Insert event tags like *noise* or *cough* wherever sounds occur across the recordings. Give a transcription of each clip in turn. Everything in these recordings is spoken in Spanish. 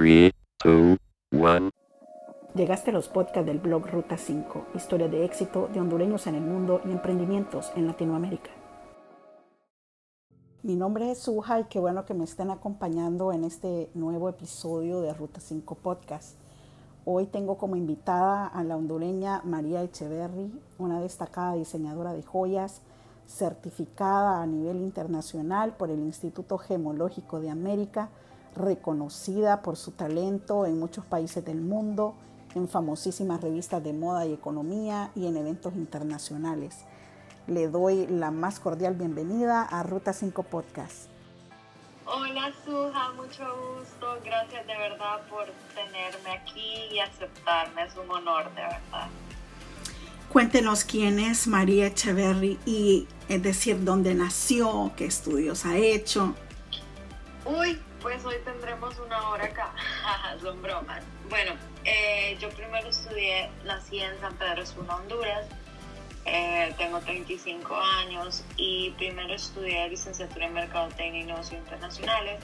3, 2, 1. Llegaste a los podcasts del blog Ruta 5, historia de éxito de hondureños en el mundo y emprendimientos en Latinoamérica. Mi nombre es Suja y qué bueno que me estén acompañando en este nuevo episodio de Ruta 5 Podcast. Hoy tengo como invitada a la hondureña María Echeverry, una destacada diseñadora de joyas, certificada a nivel internacional por el Instituto Gemológico de América, reconocida por su talento en muchos países del mundo, en famosísimas revistas de moda y economía y en eventos internacionales. Le doy la más cordial bienvenida a Ruta 5 Podcast. Hola Suja, mucho gusto. Gracias de verdad por tenerme aquí y aceptarme. Es un honor, de verdad. Cuéntenos quién es María Echeverry y es decir, dónde nació, qué estudios ha hecho. Uy, pues hoy tendremos una hora acá. Son bromas. Bueno, eh, yo primero estudié, nací en San Pedro Sula, Honduras. Eh, tengo 35 años y primero estudié licenciatura en Mercadotecnia y Negocios Internacionales.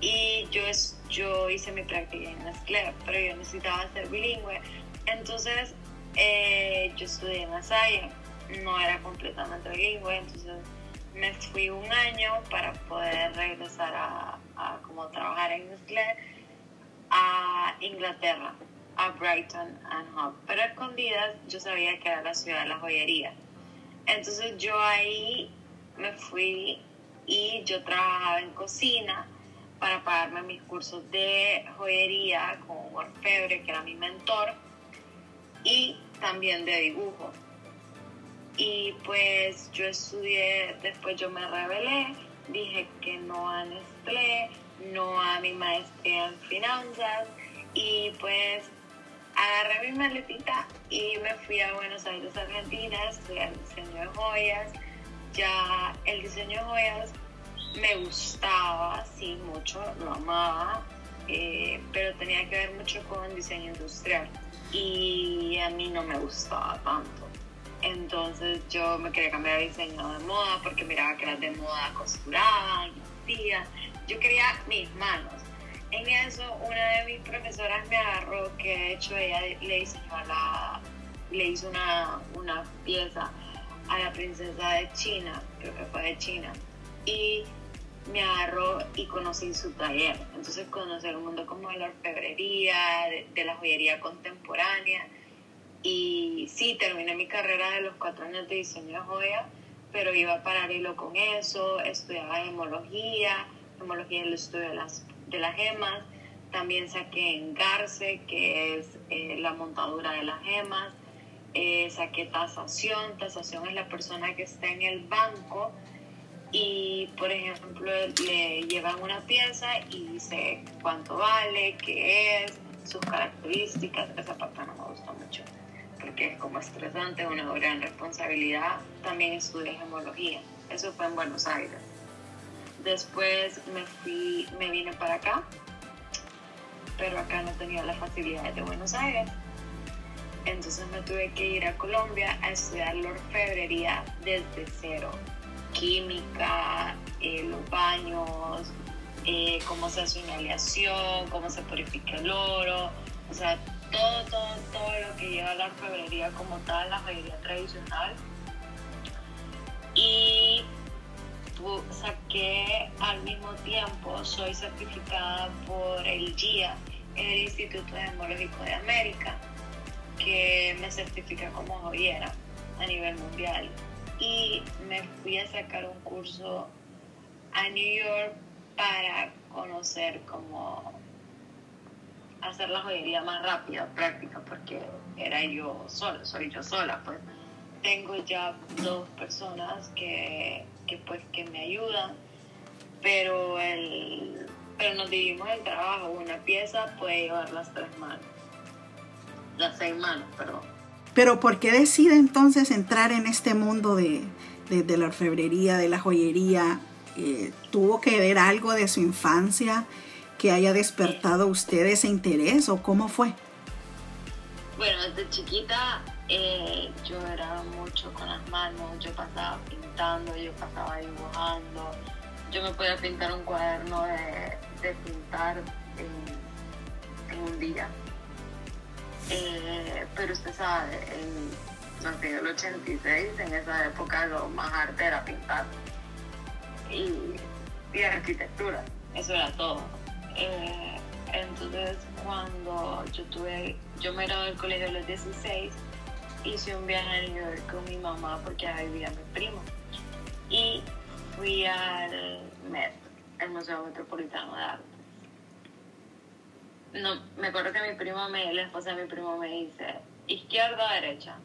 Y yo, yo hice mi práctica en Nestlé, pero yo necesitaba ser bilingüe. Entonces, eh, yo estudié en Asaya no era completamente bilingüe, entonces me fui un año para poder regresar a, como trabajar en Nestlé a Inglaterra, a Brighton and Hove. Pero escondidas yo sabía que era la ciudad de la joyería. Entonces yo ahí me fui y yo trabajaba en cocina para pagarme mis cursos de joyería con orfebre que era mi mentor y también de dibujo. Y pues yo estudié, después yo me rebelé, dije que no a No a mi maestría en finanzas y pues agarré mi maletita y me fui a Buenos Aires, Argentina, a estudiar diseño de joyas. Ya el diseño de joyas me gustaba, sí, mucho, lo amaba, eh, pero tenía que ver mucho con diseño industrial y a mí no me gustaba tanto. Entonces yo me quería cambiar de diseño de moda porque miraba que las de moda costuraban, hacían. Yo quería mis manos. En eso una de mis profesoras me agarró que de hecho ella le diseñó la, le hizo una, una pieza a la princesa de China, creo que fue de China. Y me agarró y conocí su taller. Entonces conocí el mundo como de la orfebrería, de la joyería contemporánea y sí, terminé mi carrera de los cuatro años de diseño de joya, pero iba paralelo con eso, estudiaba gemología, gemología el estudio de las, de las gemas, también saqué engarce, que es eh, la montadura de las gemas, eh, saqué tasación, tasación es la persona que está en el banco y, por ejemplo, le llevan una pieza y dice cuánto vale, qué es, sus características, esa parte no me gusta mucho porque es como estresante, una gran responsabilidad. También estudié gemología, eso fue en Buenos Aires. Después me fui, me vine para acá, pero acá no tenía las facilidades de Buenos Aires. Entonces me tuve que ir a Colombia a estudiar la orfebrería desde cero. Química, eh, los baños, eh, cómo se hace una aleación, cómo se purifica el oro, o sea, todo, todo, todo lo que lleva la orfebrería como tal, la joyería tradicional. Y saqué al mismo tiempo, soy certificada por el GIA, el Instituto Gemológico de América, que me certifica como joyera a nivel mundial. Y me fui a sacar un curso a New York para conocer como hacer la joyería más rápida, práctica, porque era yo sola, soy yo sola, pues tengo ya dos personas que, que pues que me ayudan, pero el pero nos dividimos el trabajo, una pieza puede llevar las tres manos, las seis manos, perdón. Pero ¿por qué decide entonces entrar en este mundo de, de, la orfebrería, de la joyería? Eh, ¿Tuvo que ver algo de su infancia? que haya despertado usted ese interés o cómo fue? Bueno, desde chiquita eh, yo era mucho con las manos, yo pasaba pintando, yo pasaba dibujando, yo me podía pintar un cuaderno de, pintar día. Eh, pero usted sabe, en no el 86, en esa época lo más arte era pintar y, y arquitectura, eso era todo. Eh, entonces, cuando yo tuve, yo me gradué del colegio a los 16, hice un viaje a New York con mi mamá porque ahí vivía mi primo. Y fui al MET, el Museo Metropolitano de Arte. No, me acuerdo que mi primo me, la esposa de mi primo me dice, izquierda o derecha.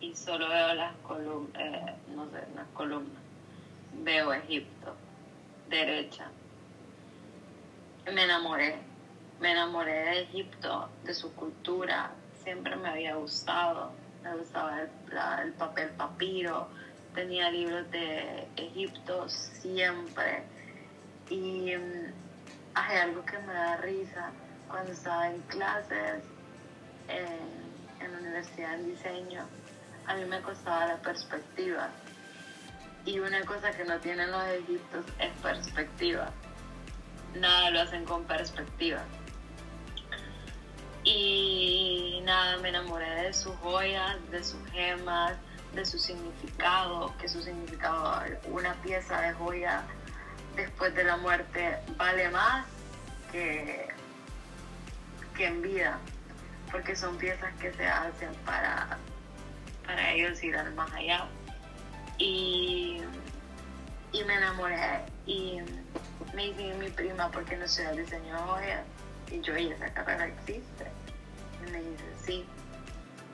Y solo veo las columnas, eh, no sé, las columnas. Veo Egipto, derecha. Me enamoré, me enamoré de Egipto, de su cultura, siempre me había gustado. Me gustaba el, papel papiro, tenía libros de Egipto siempre. Y mm, hay algo que me da risa cuando estaba en clases en, en la universidad en diseño, a mí me costaba la perspectiva. Y una cosa que no tienen los egiptos es perspectiva. Nada lo hacen con perspectiva. Y nada, me enamoré de sus joyas, de sus gemas, de su significado, que su significado, una pieza de joya después de la muerte vale más que, que en vida, porque son piezas que se hacen para, para ellos ir al más allá. Y, y me enamoré y me hice mi prima porque no sé diseño de joyas. Y yo, ¿y esa carrera existe? Me dice, sí.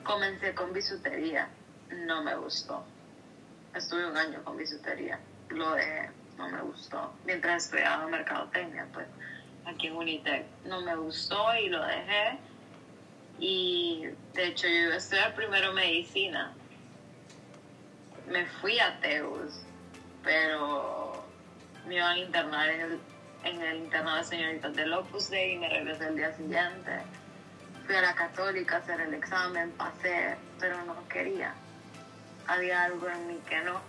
Comencé con bisutería, no me gustó. Estuve un año con bisutería, lo dejé, no me gustó. Mientras estudiaba mercadotecnia, pues, aquí en Unitec, no me gustó y lo dejé. Y de hecho, yo iba a estudiar primero medicina. Me fui a Teus, pero me iban a internar en el, en el internado de señoritas del Opus Dei y me regresé el día siguiente. Fui a la católica a hacer el examen, pasé, pero no quería. Había algo en mí que no.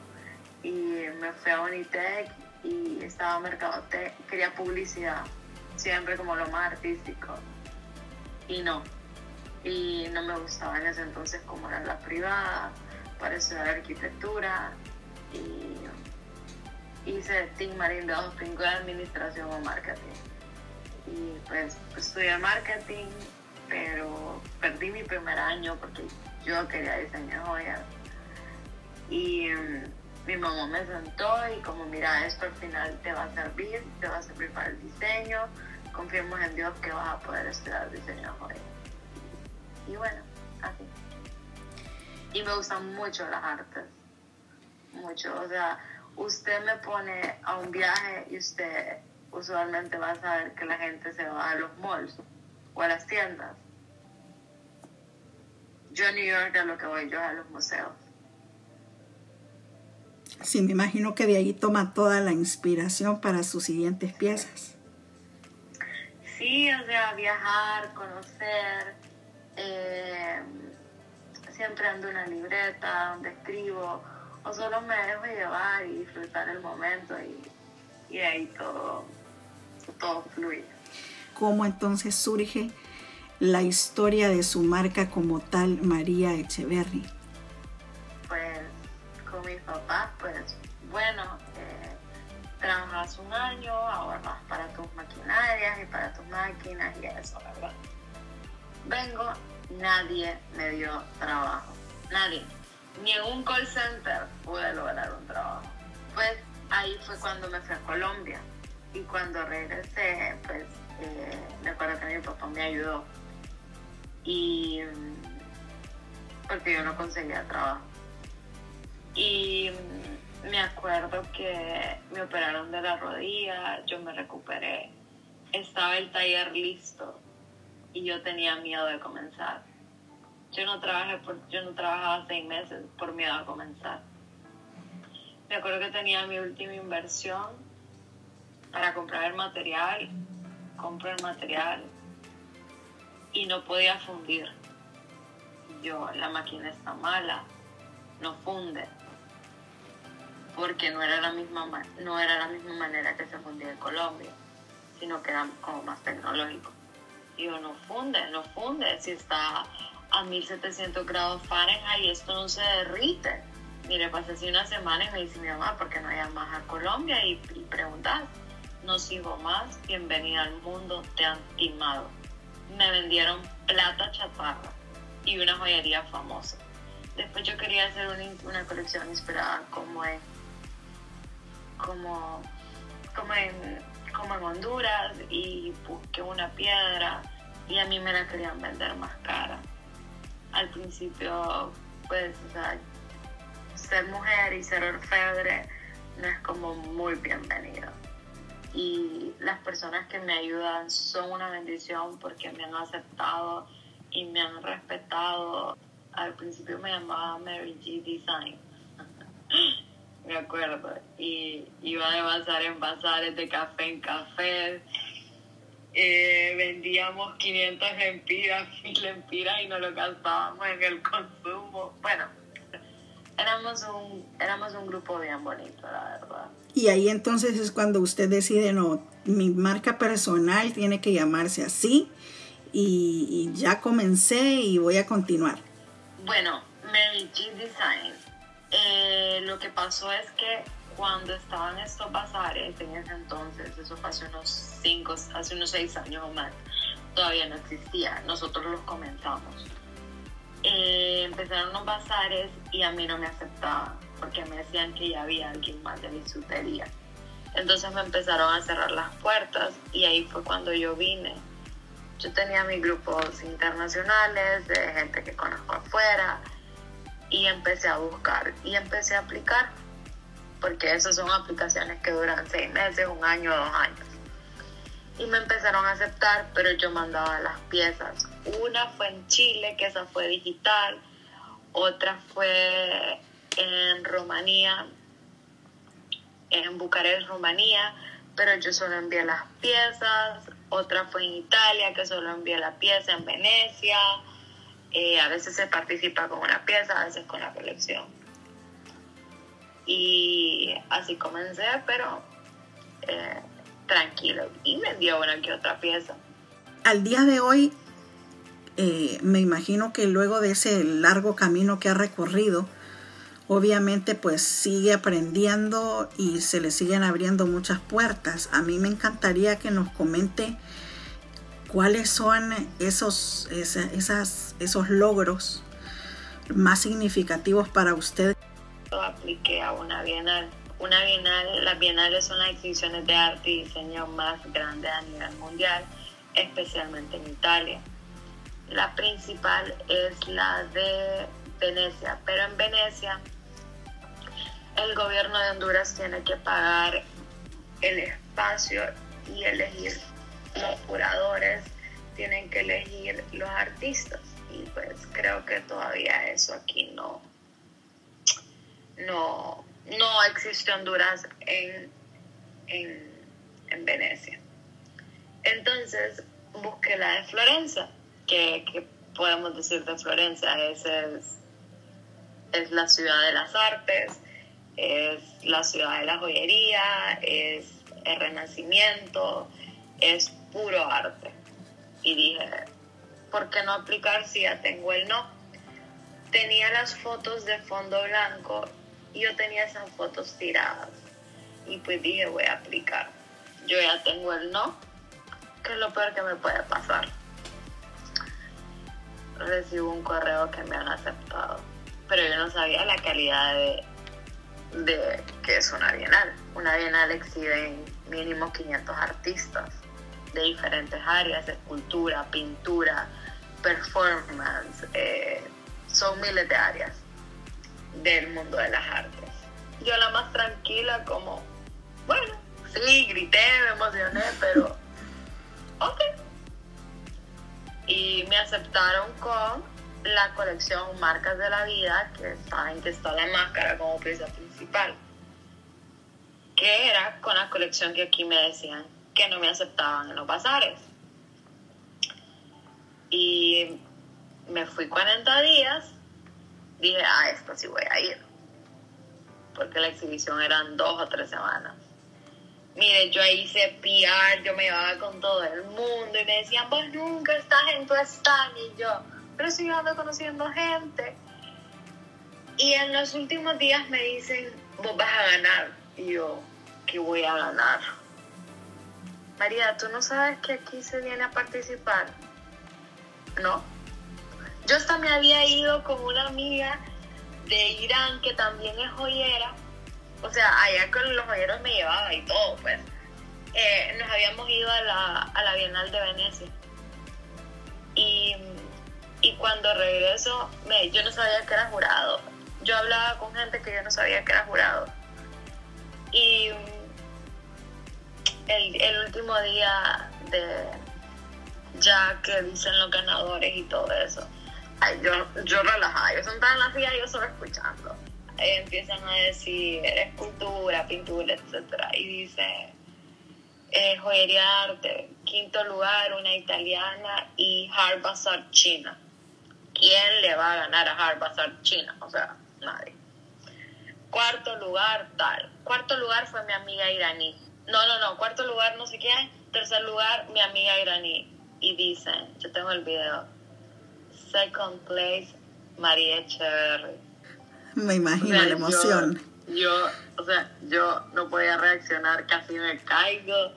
Y me fui a Unitec y estaba mercadotec, quería publicidad, siempre como lo más artístico. Y no. Y no me gustaba en ese entonces como era la privada, para estudiar arquitectura. Y hice Team Marín de Administración o Marketing. Y pues estudié marketing, pero perdí mi primer año porque yo quería diseñar joyas. Y mm, mi mamá me sentó y como mira, esto al final te va a servir, te va a servir para el diseño, confiemos en Dios que vas a poder estudiar diseño de joyas. Y bueno, así. Y me gustan mucho las artes, mucho, o sea, usted me pone a un viaje y usted usualmente va a saber que la gente se va a los malls o a las tiendas. Yo a New York a lo que voy yo a los museos. Sí, me imagino que de ahí toma toda la inspiración para sus siguientes piezas. Sí, o sea, viajar, conocer. eh, siempre ando una libreta donde escribo o solo me dejo llevar y disfrutar el momento y, y ahí todo, todo fluye. ¿Cómo entonces surge la historia de su marca como tal, María Echeverry? Pues con mis papás, pues bueno, eh, trabajas un año, ahorras para tus maquinarias y para tus máquinas y eso, ¿verdad? Vengo, nadie me dio trabajo, nadie. Ni en un call center pude lograr un trabajo. Pues ahí fue cuando me fui a Colombia y cuando regresé, pues eh, me acuerdo que mi papá me ayudó y mm, porque yo no conseguía trabajo. Y mm, me acuerdo que me operaron de la rodilla, yo me recuperé, estaba el taller listo y yo tenía miedo de comenzar. Yo no trabajé por, yo no trabajaba seis meses por miedo a comenzar. Me acuerdo que tenía mi última inversión para comprar el material, compro el material y no podía fundir. Yo, la máquina está mala, no funde, porque no era la misma, ma- no era la misma manera que se fundía en Colombia, sino que era como más tecnológico. Y yo, no funde, no funde. Si está a 1700 grados Fahrenheit, esto no se derrite. Mire, pasé así una semana y me dice mi mamá, ¿por qué no llamas a Colombia? Y, y preguntas, no sigo más, bienvenida al mundo, te han timado. Me vendieron plata chatarra y una joyería famosa. Después yo quería hacer una, colección inspirada como en, como, en, como en Honduras y busqué una piedra y a mí me la querían vender más cara. Al principio, pues, ser mujer y ser orfebre no es como muy bienvenido. Y las personas que me ayudan son una bendición porque me han aceptado y me han respetado. Al principio me llamaba Mary G Design, *laughs* me acuerdo, y iba de bazar en bazares, de café en café. Eh, vendíamos 500 lempiras, *laughs* 1000 lempiras y nos lo gastábamos en el consumo. Bueno, éramos un, éramos un grupo bien bonito, la verdad. Y ahí entonces es cuando usted decide, no, mi marca personal tiene que llamarse así y, ya comencé y voy a continuar. Bueno, Mary G Design. Eh, lo que pasó es que cuando estaban estos bazares en ese entonces, eso fue hace unos cinco, hace unos seis años o más, todavía no existía. Nosotros los comenzamos. Eh, empezaron los bazares y a mí no me aceptaban porque me decían que ya había alguien más de bisutería. Entonces me empezaron a cerrar las puertas y ahí fue cuando yo vine. Yo tenía mis grupos internacionales de gente que conozco afuera y empecé a buscar y empecé a aplicar porque esas son aplicaciones que duran seis meses, un año, dos años. Y me empezaron a aceptar, pero yo mandaba las piezas. Una fue en Chile, que esa fue digital. Otra fue en Rumanía, en Bucarest, Rumanía, pero yo solo envié las piezas. Otra fue en Italia, que solo envié la pieza en Venecia. Eh, a veces se participa con una pieza, a veces con la colección. Y así comencé, pero eh, tranquilo. Y me dio una que otra pieza. Al día de hoy, eh, me imagino que luego de ese largo camino que ha recorrido, obviamente pues sigue aprendiendo y se le siguen abriendo muchas puertas. A mí me encantaría que nos comente cuáles son esos, esas, esos logros más significativos para usted. Apliqué a una bienal. Una bienal, las bienales son las exhibiciones de arte y diseño más grandes a nivel mundial, especialmente en Italia. La principal es la de Venecia, pero en Venecia el gobierno de Honduras tiene que pagar el espacio y elegir los curadores, tienen que elegir los artistas. Y pues creo que todavía eso aquí no, no, no existe Honduras en, en, en Venecia. Entonces busqué la de Florencia, que, que podemos decir de Florencia, es, es, es la ciudad de las artes, es la ciudad de la joyería, es el renacimiento, es puro arte. Y dije, ¿por qué no aplicar si ya tengo el no? Tenía las fotos de fondo blanco y yo tenía esas fotos tiradas. Y pues dije, voy a aplicar. Yo ya tengo el no, que es lo peor que me puede pasar. Recibo un correo que me han aceptado, pero yo no sabía la calidad de, de que es una bienal. Una bienal exhibe mínimo 500 artistas de diferentes áreas, escultura, pintura, performance, eh, son miles de áreas del mundo de las artes. Yo la más tranquila como, bueno, sí, grité, me emocioné, pero *laughs* ok. Y me aceptaron con la colección Marcas de la Vida, que saben que está la máscara como pieza principal, que era con la colección que aquí me decían que no me aceptaban en los bazares. Y me fui 40 días, dije, ah, esto sí voy a ir, porque la exhibición eran dos o tres semanas. Mire, yo hice PR, yo me llevaba con todo el mundo y me decían, vos nunca estás en tu stand y yo, pero sigo ando conociendo gente. Y en los últimos días me dicen, vos vas a ganar. Y yo, ¿qué voy a ganar? María, ¿tú no sabes que aquí se viene a participar? No. Yo hasta me había ido con una amiga de Irán que también es joyera. O sea, allá con los joyeros me llevaba y todo, pues. Eh, nos habíamos ido a la, a la Bienal de Venecia. Y, y cuando regreso, me, yo no sabía que era jurado. Yo hablaba con gente que yo no sabía que era jurado. Y el, el último día de ya que dicen los ganadores y todo eso, ay, yo, yo yo sentada en la silla yo solo escuchando. Empiezan a decir escultura, pintura, etcétera Y dice eh, joyería arte, quinto lugar, una italiana y Bazaar China. ¿Quién le va a ganar a Hard Bazaar China? O sea, nadie. Cuarto lugar, tal. Cuarto lugar fue mi amiga iraní. No, no, no. Cuarto lugar, no sé quién. Tercer lugar, mi amiga iraní. Y dicen, yo tengo el video. Second place, María Echeverry. Me imagino O sea, la emoción. Yo, yo, o sea, yo no podía reaccionar, casi me caigo.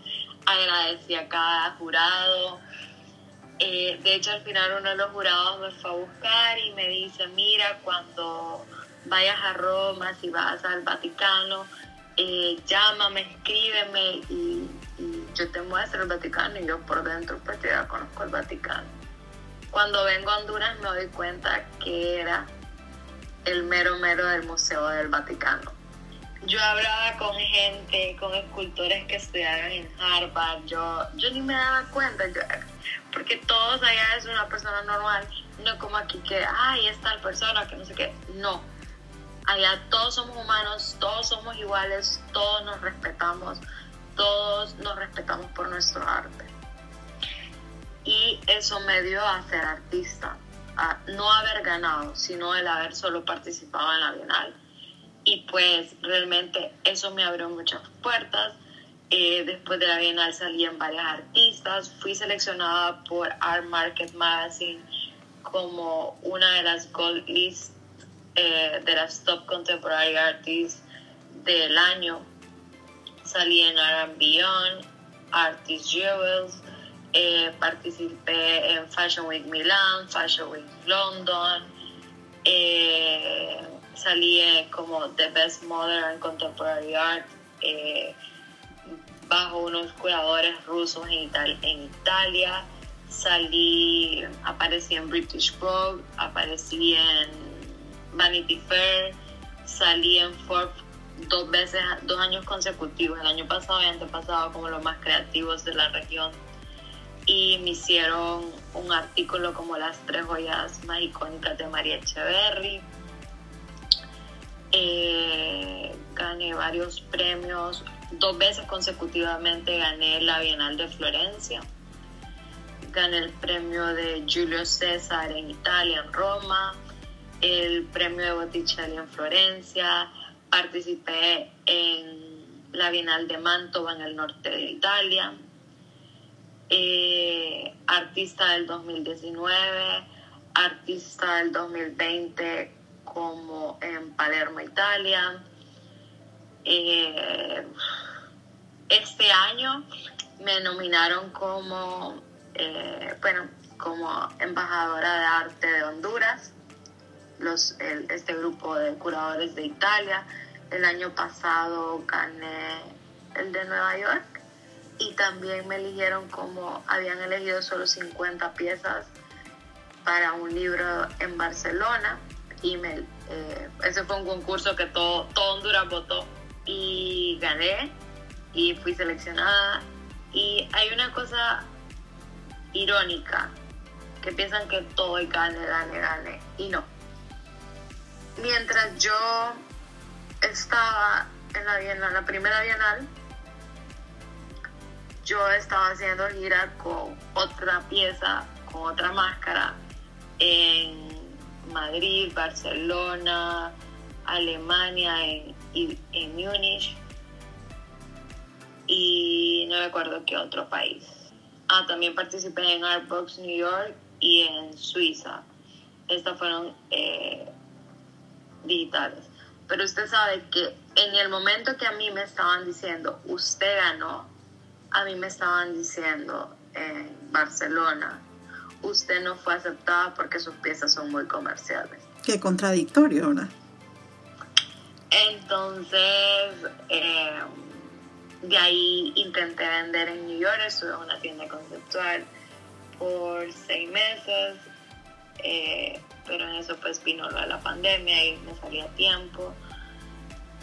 Agradecí a cada jurado. Eh, de hecho, al final uno de los jurados me fue a buscar y me dice, mira, cuando vayas a Roma, si vas al Vaticano, eh, llámame, escríbeme y, yo te muestro el Vaticano y yo por dentro pues ya conozco el Vaticano. Cuando vengo a Honduras me doy cuenta que era el mero mero del Museo del Vaticano. Yo hablaba con gente, con escultores que estudiaron en Harvard, yo, yo ni me daba cuenta, yo, porque todos allá es una persona normal, no como aquí que, ay, es tal persona, que no sé qué, no. Allá todos somos humanos, todos somos iguales, todos nos respetamos, todos nos respetamos por nuestro arte. Y eso me dio a ser artista, a no haber ganado, sino el haber solo participado en la Bienal. Y pues realmente eso me abrió muchas puertas. Eh, después de la Bienal salí en varias artistas. Fui seleccionada por Art Market Magazine como una de las Gold List eh, de las Top Contemporary Artists del año. Salí en R&B Beyond, Artist Jewels, eh, participé en Fashion Week Milan, Fashion Week London, eh, salí como The Best Modern Contemporary Art bajo unos cuidadores rusos en, Ital- en Italia, salí, aparecí en British Vogue, aparecí en Vanity Fair, salí en Forbes dos veces, dos años consecutivos, el año pasado y antepasado como los más creativos de la región y me hicieron un artículo como las tres joyas más icónicas de María Echeverry. Eh, gané varios premios, dos veces consecutivamente gané la Bienal de Florencia, gané el premio de Julio César en Italia, en Roma, el premio de Botticelli en Florencia, participé en la Bienal de Mantova en el norte de Italia, eh, artista del 2019, artista del 2020 como en Palermo, Italia. Eh, este año me nominaron como, eh, bueno, como embajadora de arte de Honduras, los, el- este grupo de curadores de Italia. El año pasado gané el de Nueva York y también me eligieron como habían elegido solo 50 piezas para un libro en Barcelona y me, eh, ese fue un concurso que todo, todo Honduras votó y gané y fui seleccionada y hay una cosa irónica que piensan que todo es gane, gane, gane y no. Mientras yo estaba en la, bienal, la primera bienal, yo estaba haciendo gira con otra pieza, con otra máscara en Madrid, Barcelona, Alemania, en, y- en Múnich. y no recuerdo qué otro país. Ah, también participé en Artbox New York y en Suiza. Estas fueron eh, digitales. Pero usted sabe que en el momento que a mí me estaban diciendo, usted ganó, a mí me estaban diciendo en Barcelona, usted no fue aceptada porque sus piezas son muy comerciales. Qué contradictorio, ¿verdad? Entonces, eh, de ahí intenté vender en New York, estuve en una tienda conceptual por seis meses, eh, pero en eso pues vino lo de la pandemia y me salía tiempo.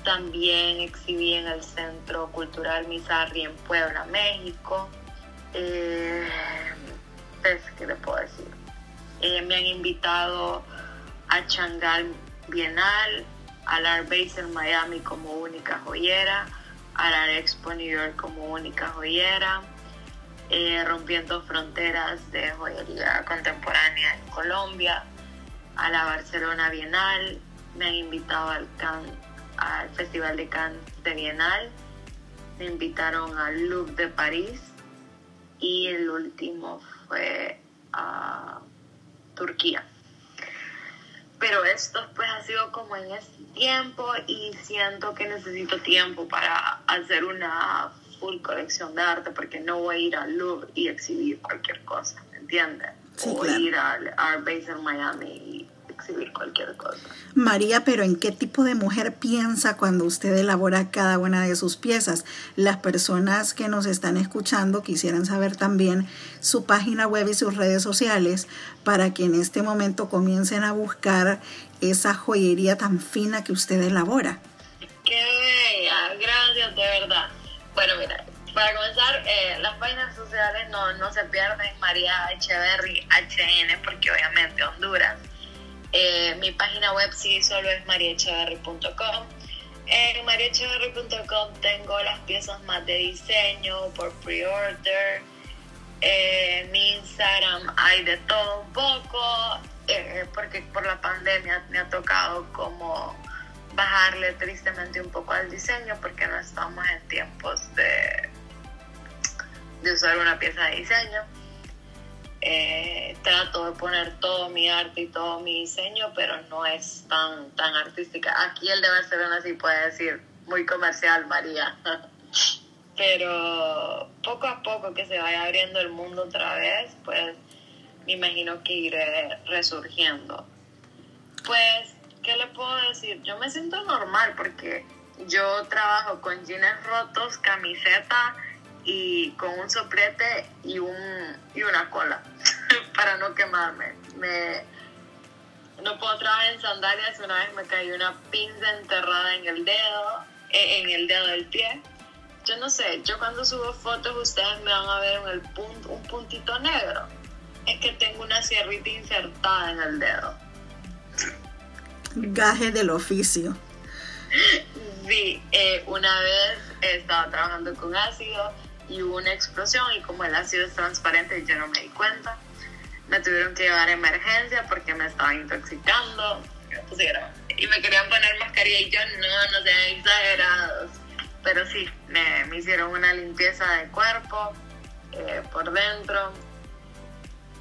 También exhibí en el Centro Cultural Mizarri en Puebla, México. Eh, pues, ¿Qué les puedo decir? Eh, me han invitado a Changal Bienal, al Art Base en Miami como única joyera, al Art Expo New York como única joyera, eh, rompiendo fronteras de joyería contemporánea en Colombia, a la Barcelona Bienal, me han invitado al, al Festival de Cannes de Bienal, me invitaron al Louvre de París y el último fue a Turquía pero esto pues ha sido como en este tiempo y siento que necesito tiempo para hacer una full colección de arte porque no voy a ir al Louvre y exhibir cualquier cosa, ¿me entiendes? o ir al Art Base en Miami exhibir cualquier cosa. María, pero ¿en qué tipo de mujer piensa cuando usted elabora cada una de sus piezas? Las personas que nos están escuchando quisieran saber también su página web y sus redes sociales para que en este momento comiencen a buscar esa joyería tan fina que usted elabora. ¡Qué bella! Gracias, de verdad. Bueno, mira, para comenzar, eh, las páginas sociales no, no se pierden María Echeverry HN, porque obviamente Honduras eh, mi página web sí solo es mariecheverry.com. En mariecheverry.com tengo las piezas más de diseño por pre-order. Eh, mi Instagram hay de todo un poco, eh, porque por la pandemia me ha tocado como bajarle tristemente un poco al diseño porque no estamos en tiempos de usar una pieza de diseño. Eh, trato de poner todo mi arte y todo mi diseño, pero no es tan, tan artística. Aquí el de Barcelona sí puede decir muy comercial, María. *laughs* pero poco a poco que se vaya abriendo el mundo otra vez, pues me imagino que iré resurgiendo. Pues, ¿qué le puedo decir? Yo me siento normal porque yo trabajo con jeans rotos, camiseta y con un soplete y, un, y una cola *laughs* para no quemarme. Me, no puedo trabajar en sandalias. Una vez me cayó una pinza enterrada en el dedo, eh, en el dedo del pie. Yo no sé, yo cuando subo fotos ustedes me van a ver en el punto, un puntito negro. Es que tengo una sierrita insertada en el dedo. Gaje del oficio. *laughs* Sí, eh, una vez estaba trabajando con ácido y hubo una explosión y como el ácido es transparente yo no me di cuenta. Me tuvieron que llevar a emergencia porque me estaba intoxicando. Y me querían poner mascarilla y yo no, no sean exagerados. Pero sí, me, me hicieron una limpieza de cuerpo eh, por dentro.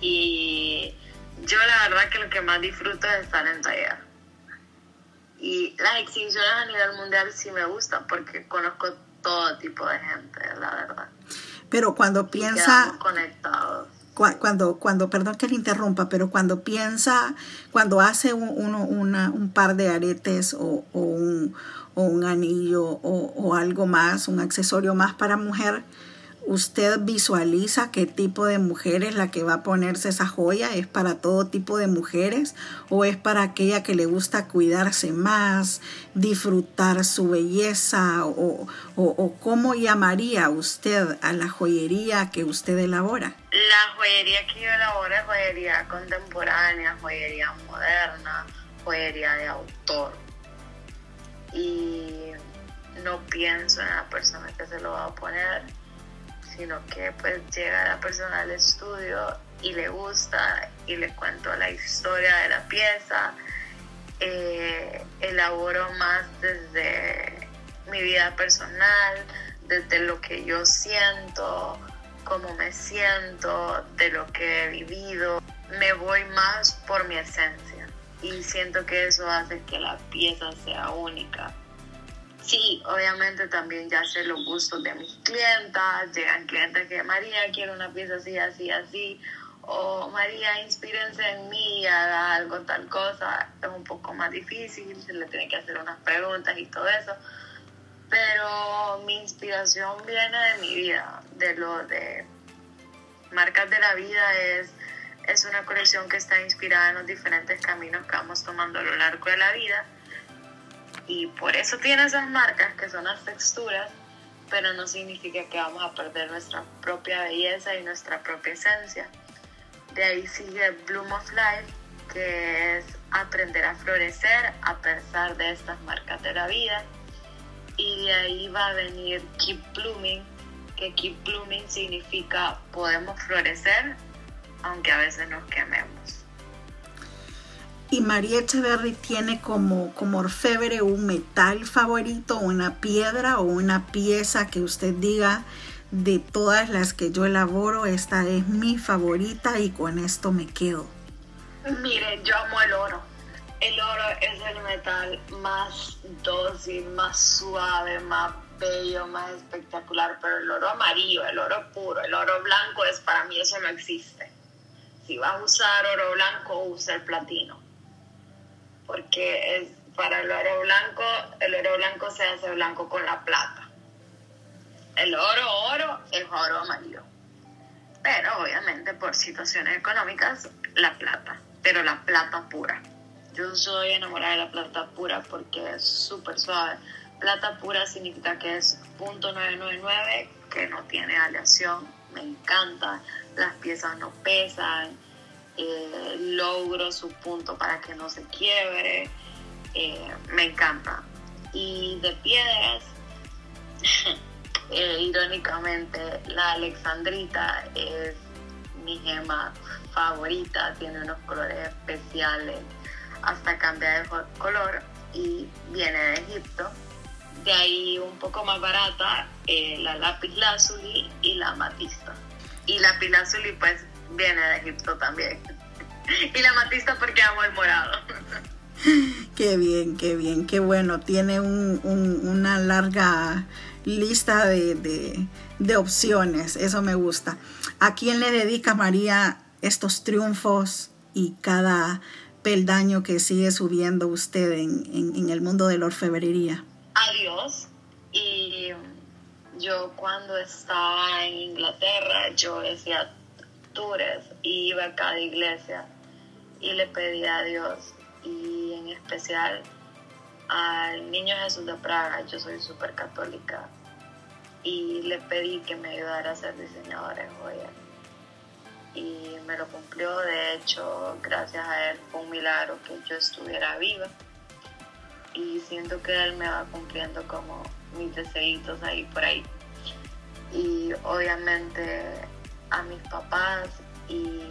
Y yo la verdad que lo que más disfruto es estar en taller. Y las exhibiciones a nivel mundial sí me gustan porque conozco todo tipo de gente, la verdad. Pero cuando piensa... Conectados. Cuando, cuando, perdón que le interrumpa, pero cuando piensa, cuando hace un, uno, una, un par de aretes o, o, un, o un, anillo o, o algo más, un accesorio más para mujer, ¿Usted visualiza qué tipo de mujer es la que va a ponerse esa joya? ¿Es para todo tipo de mujeres o es para aquella que le gusta cuidarse más, disfrutar su belleza? ¿O, o, cómo llamaría usted a la joyería que usted elabora? La joyería que yo elaboro es joyería contemporánea, joyería moderna, joyería de autor. Y no pienso en la persona que se lo va a poner sino que pues llega la persona al estudio y le gusta y le cuento la historia de la pieza. Eh, elaboro más desde mi vida personal, desde lo que yo siento, cómo me siento, de lo que he vivido. Me voy más por mi esencia y siento que eso hace que la pieza sea única. Sí, obviamente también ya sé los gustos de mis clientas, llegan clientes que María quiere una pieza así, así, así, o María inspírense en mí, haga algo, tal cosa, es un poco más difícil, se le tiene que hacer unas preguntas y todo eso, pero mi inspiración viene de mi vida, de lo de Marcas de la Vida. Es, es una colección que está inspirada en los diferentes caminos que vamos tomando a lo largo de la vida y por eso tiene esas marcas que son las texturas, pero no significa que vamos a perder nuestra propia belleza y nuestra propia esencia. De ahí sigue Bloom of Life, que es aprender a florecer a pesar de estas marcas de la vida y de ahí va a venir Keep Blooming, que Keep Blooming significa podemos florecer aunque a veces nos quememos. Y María Echeverry tiene como, como orfebre un metal favorito, una piedra o una pieza que usted diga de todas las que yo elaboro, esta es mi favorita y con esto me quedo. Mire, yo amo el oro el oro es el metal más dócil, más suave, más bello, más espectacular, pero el oro amarillo, el oro puro, el oro blanco es para mí eso no existe. Si vas a usar oro blanco, usa el platino. Porque es para el oro blanco, el oro blanco se hace blanco con la plata. El oro oro es oro amarillo. Pero obviamente por situaciones económicas, la plata, pero la plata pura. Yo soy enamorada de la plata pura porque es súper suave. Plata pura significa que es .999, que no tiene aleación. Me encanta. Las piezas no pesan. Eh, logro su punto para que no se quiebre. Eh, me encanta. Y de piedras, *laughs* eh, irónicamente, la alexandrita es mi gema favorita. Tiene unos colores especiales hasta cambiar de color y viene de Egipto. De ahí un poco más barata la lápiz lazuli y la amatista. Y la lazuli pues viene de Egipto también. *laughs* y la amatista porque amo el morado. *laughs* Qué bien, qué bien, qué bueno. Tiene una larga lista de, de, de, opciones. Eso me gusta. ¿A quién le dedica María estos triunfos y cada peldaño que sigue subiendo usted en, el mundo de la orfebrería? Adiós. Y yo cuando estaba en Inglaterra, yo decía y iba a cada iglesia y le pedía a Dios y en especial al Niño Jesús de Praga, yo soy súper católica, y le pedí que me ayudara a ser diseñadora de joyas y me lo cumplió. De hecho, gracias a él fue un milagro que yo estuviera viva y siento que él me va cumpliendo como mis deseos ahí por ahí. Y obviamente a mis papás y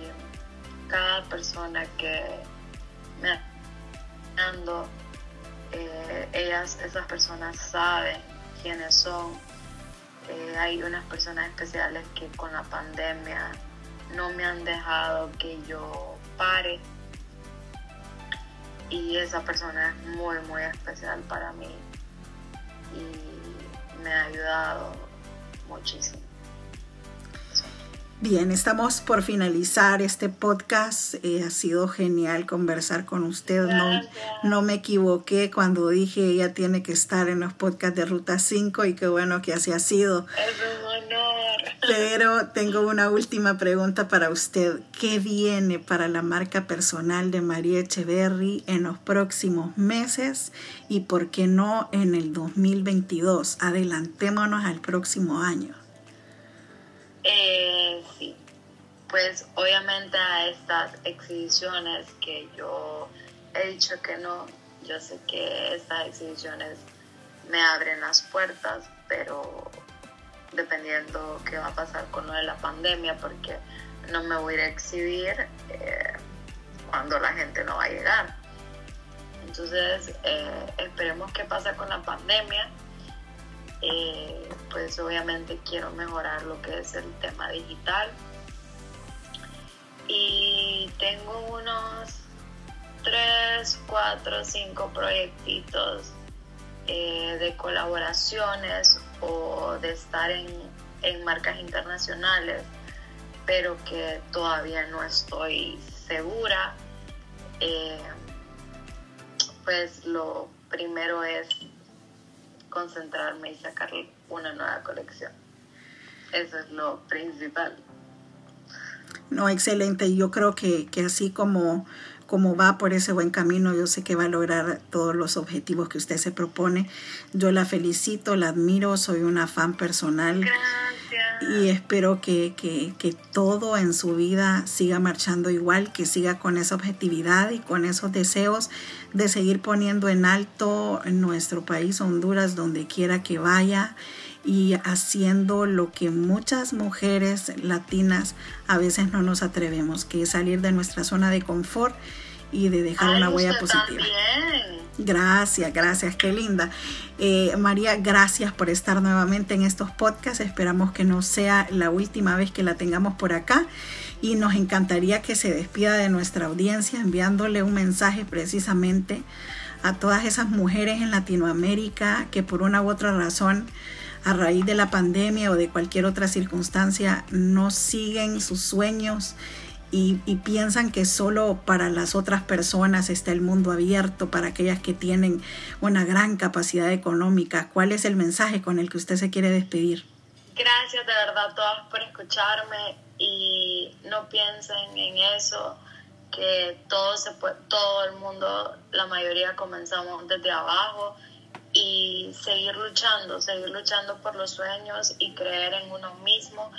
cada persona que me ando, eh, ellas, esas personas saben quiénes son. Eh, hay unas personas especiales que con la pandemia no me han dejado que yo pare y esa persona es muy muy especial para mí y me ha ayudado muchísimo. Bien, estamos por finalizar este podcast. Eh, ha sido genial conversar con usted. No, no me equivoqué cuando dije ella tiene que estar en los podcasts de Ruta 5 y qué bueno que así ha sido. Es un honor. Pero tengo una última pregunta para usted. ¿Qué viene para la marca personal de María Echeverry en los próximos meses y por qué no en el 2022? Adelantémonos al próximo año. Eh, sí, pues obviamente a estas exhibiciones que yo he dicho que no, yo sé que estas exhibiciones me abren las puertas, pero dependiendo qué va a pasar con lo de la pandemia, porque no me voy a ir a exhibir eh, cuando la gente no va a llegar. Entonces, eh, esperemos qué pasa con la pandemia. Eh, pues obviamente quiero mejorar lo que es el tema digital. Y tengo unos 3, 4, 5 proyectitos eh, de colaboraciones o de estar en, en marcas internacionales, pero que todavía no estoy segura. Eh, pues lo primero es concentrarme y sacar una nueva colección. Eso es lo principal. No, excelente. Yo creo que, que así como como va por ese buen camino, yo sé que va a lograr todos los objetivos que usted se propone. Yo la felicito, la admiro, soy una fan personal. Gracias. Y espero que, que, que todo en su vida siga marchando igual, que siga con esa objetividad y con esos deseos de seguir poniendo en alto nuestro país, Honduras, donde quiera que vaya y haciendo lo que muchas mujeres latinas a veces no nos atrevemos, que es salir de nuestra zona de confort y de dejar Ay, una huella usted positiva. también. Gracias, gracias, qué linda. Eh, María, gracias por estar nuevamente en estos podcasts. Esperamos que no sea la última vez que la tengamos por acá y nos encantaría que se despida de nuestra audiencia enviándole un mensaje precisamente a todas esas mujeres en Latinoamérica que por una u otra razón a raíz de la pandemia o de cualquier otra circunstancia no siguen sus sueños y, y, piensan que solo para las otras personas está el mundo abierto, para aquellas que tienen una gran capacidad económica. ¿Cuál es el mensaje con el que usted se quiere despedir? Gracias de verdad a todas por escucharme y no piensen en eso, que todo, se puede, todo el mundo, la mayoría comenzamos desde abajo y seguir luchando, seguir luchando por los sueños y creer en uno mismo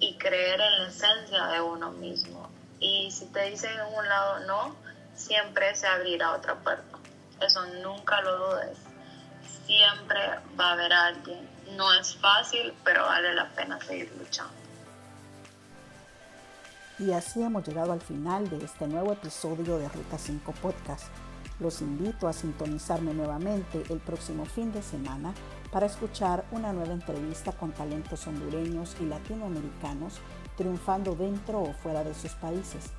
y creer en la esencia de uno mismo. Y si te dicen en un lado no, siempre se abrirá otra puerta. Eso nunca lo dudes. Siempre va a haber alguien. No es fácil, pero vale la pena seguir luchando. Y así hemos llegado al final de este nuevo episodio de Ruta 5 Podcast. Los invito a sintonizarme nuevamente el próximo fin de semana para escuchar una nueva entrevista con talentos hondureños y latinoamericanos triunfando dentro o fuera de sus países.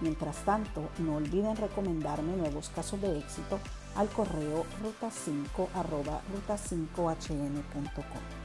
Mientras tanto, no olviden recomendarme nuevos casos de éxito al correo ruta5 ruta5hn.com.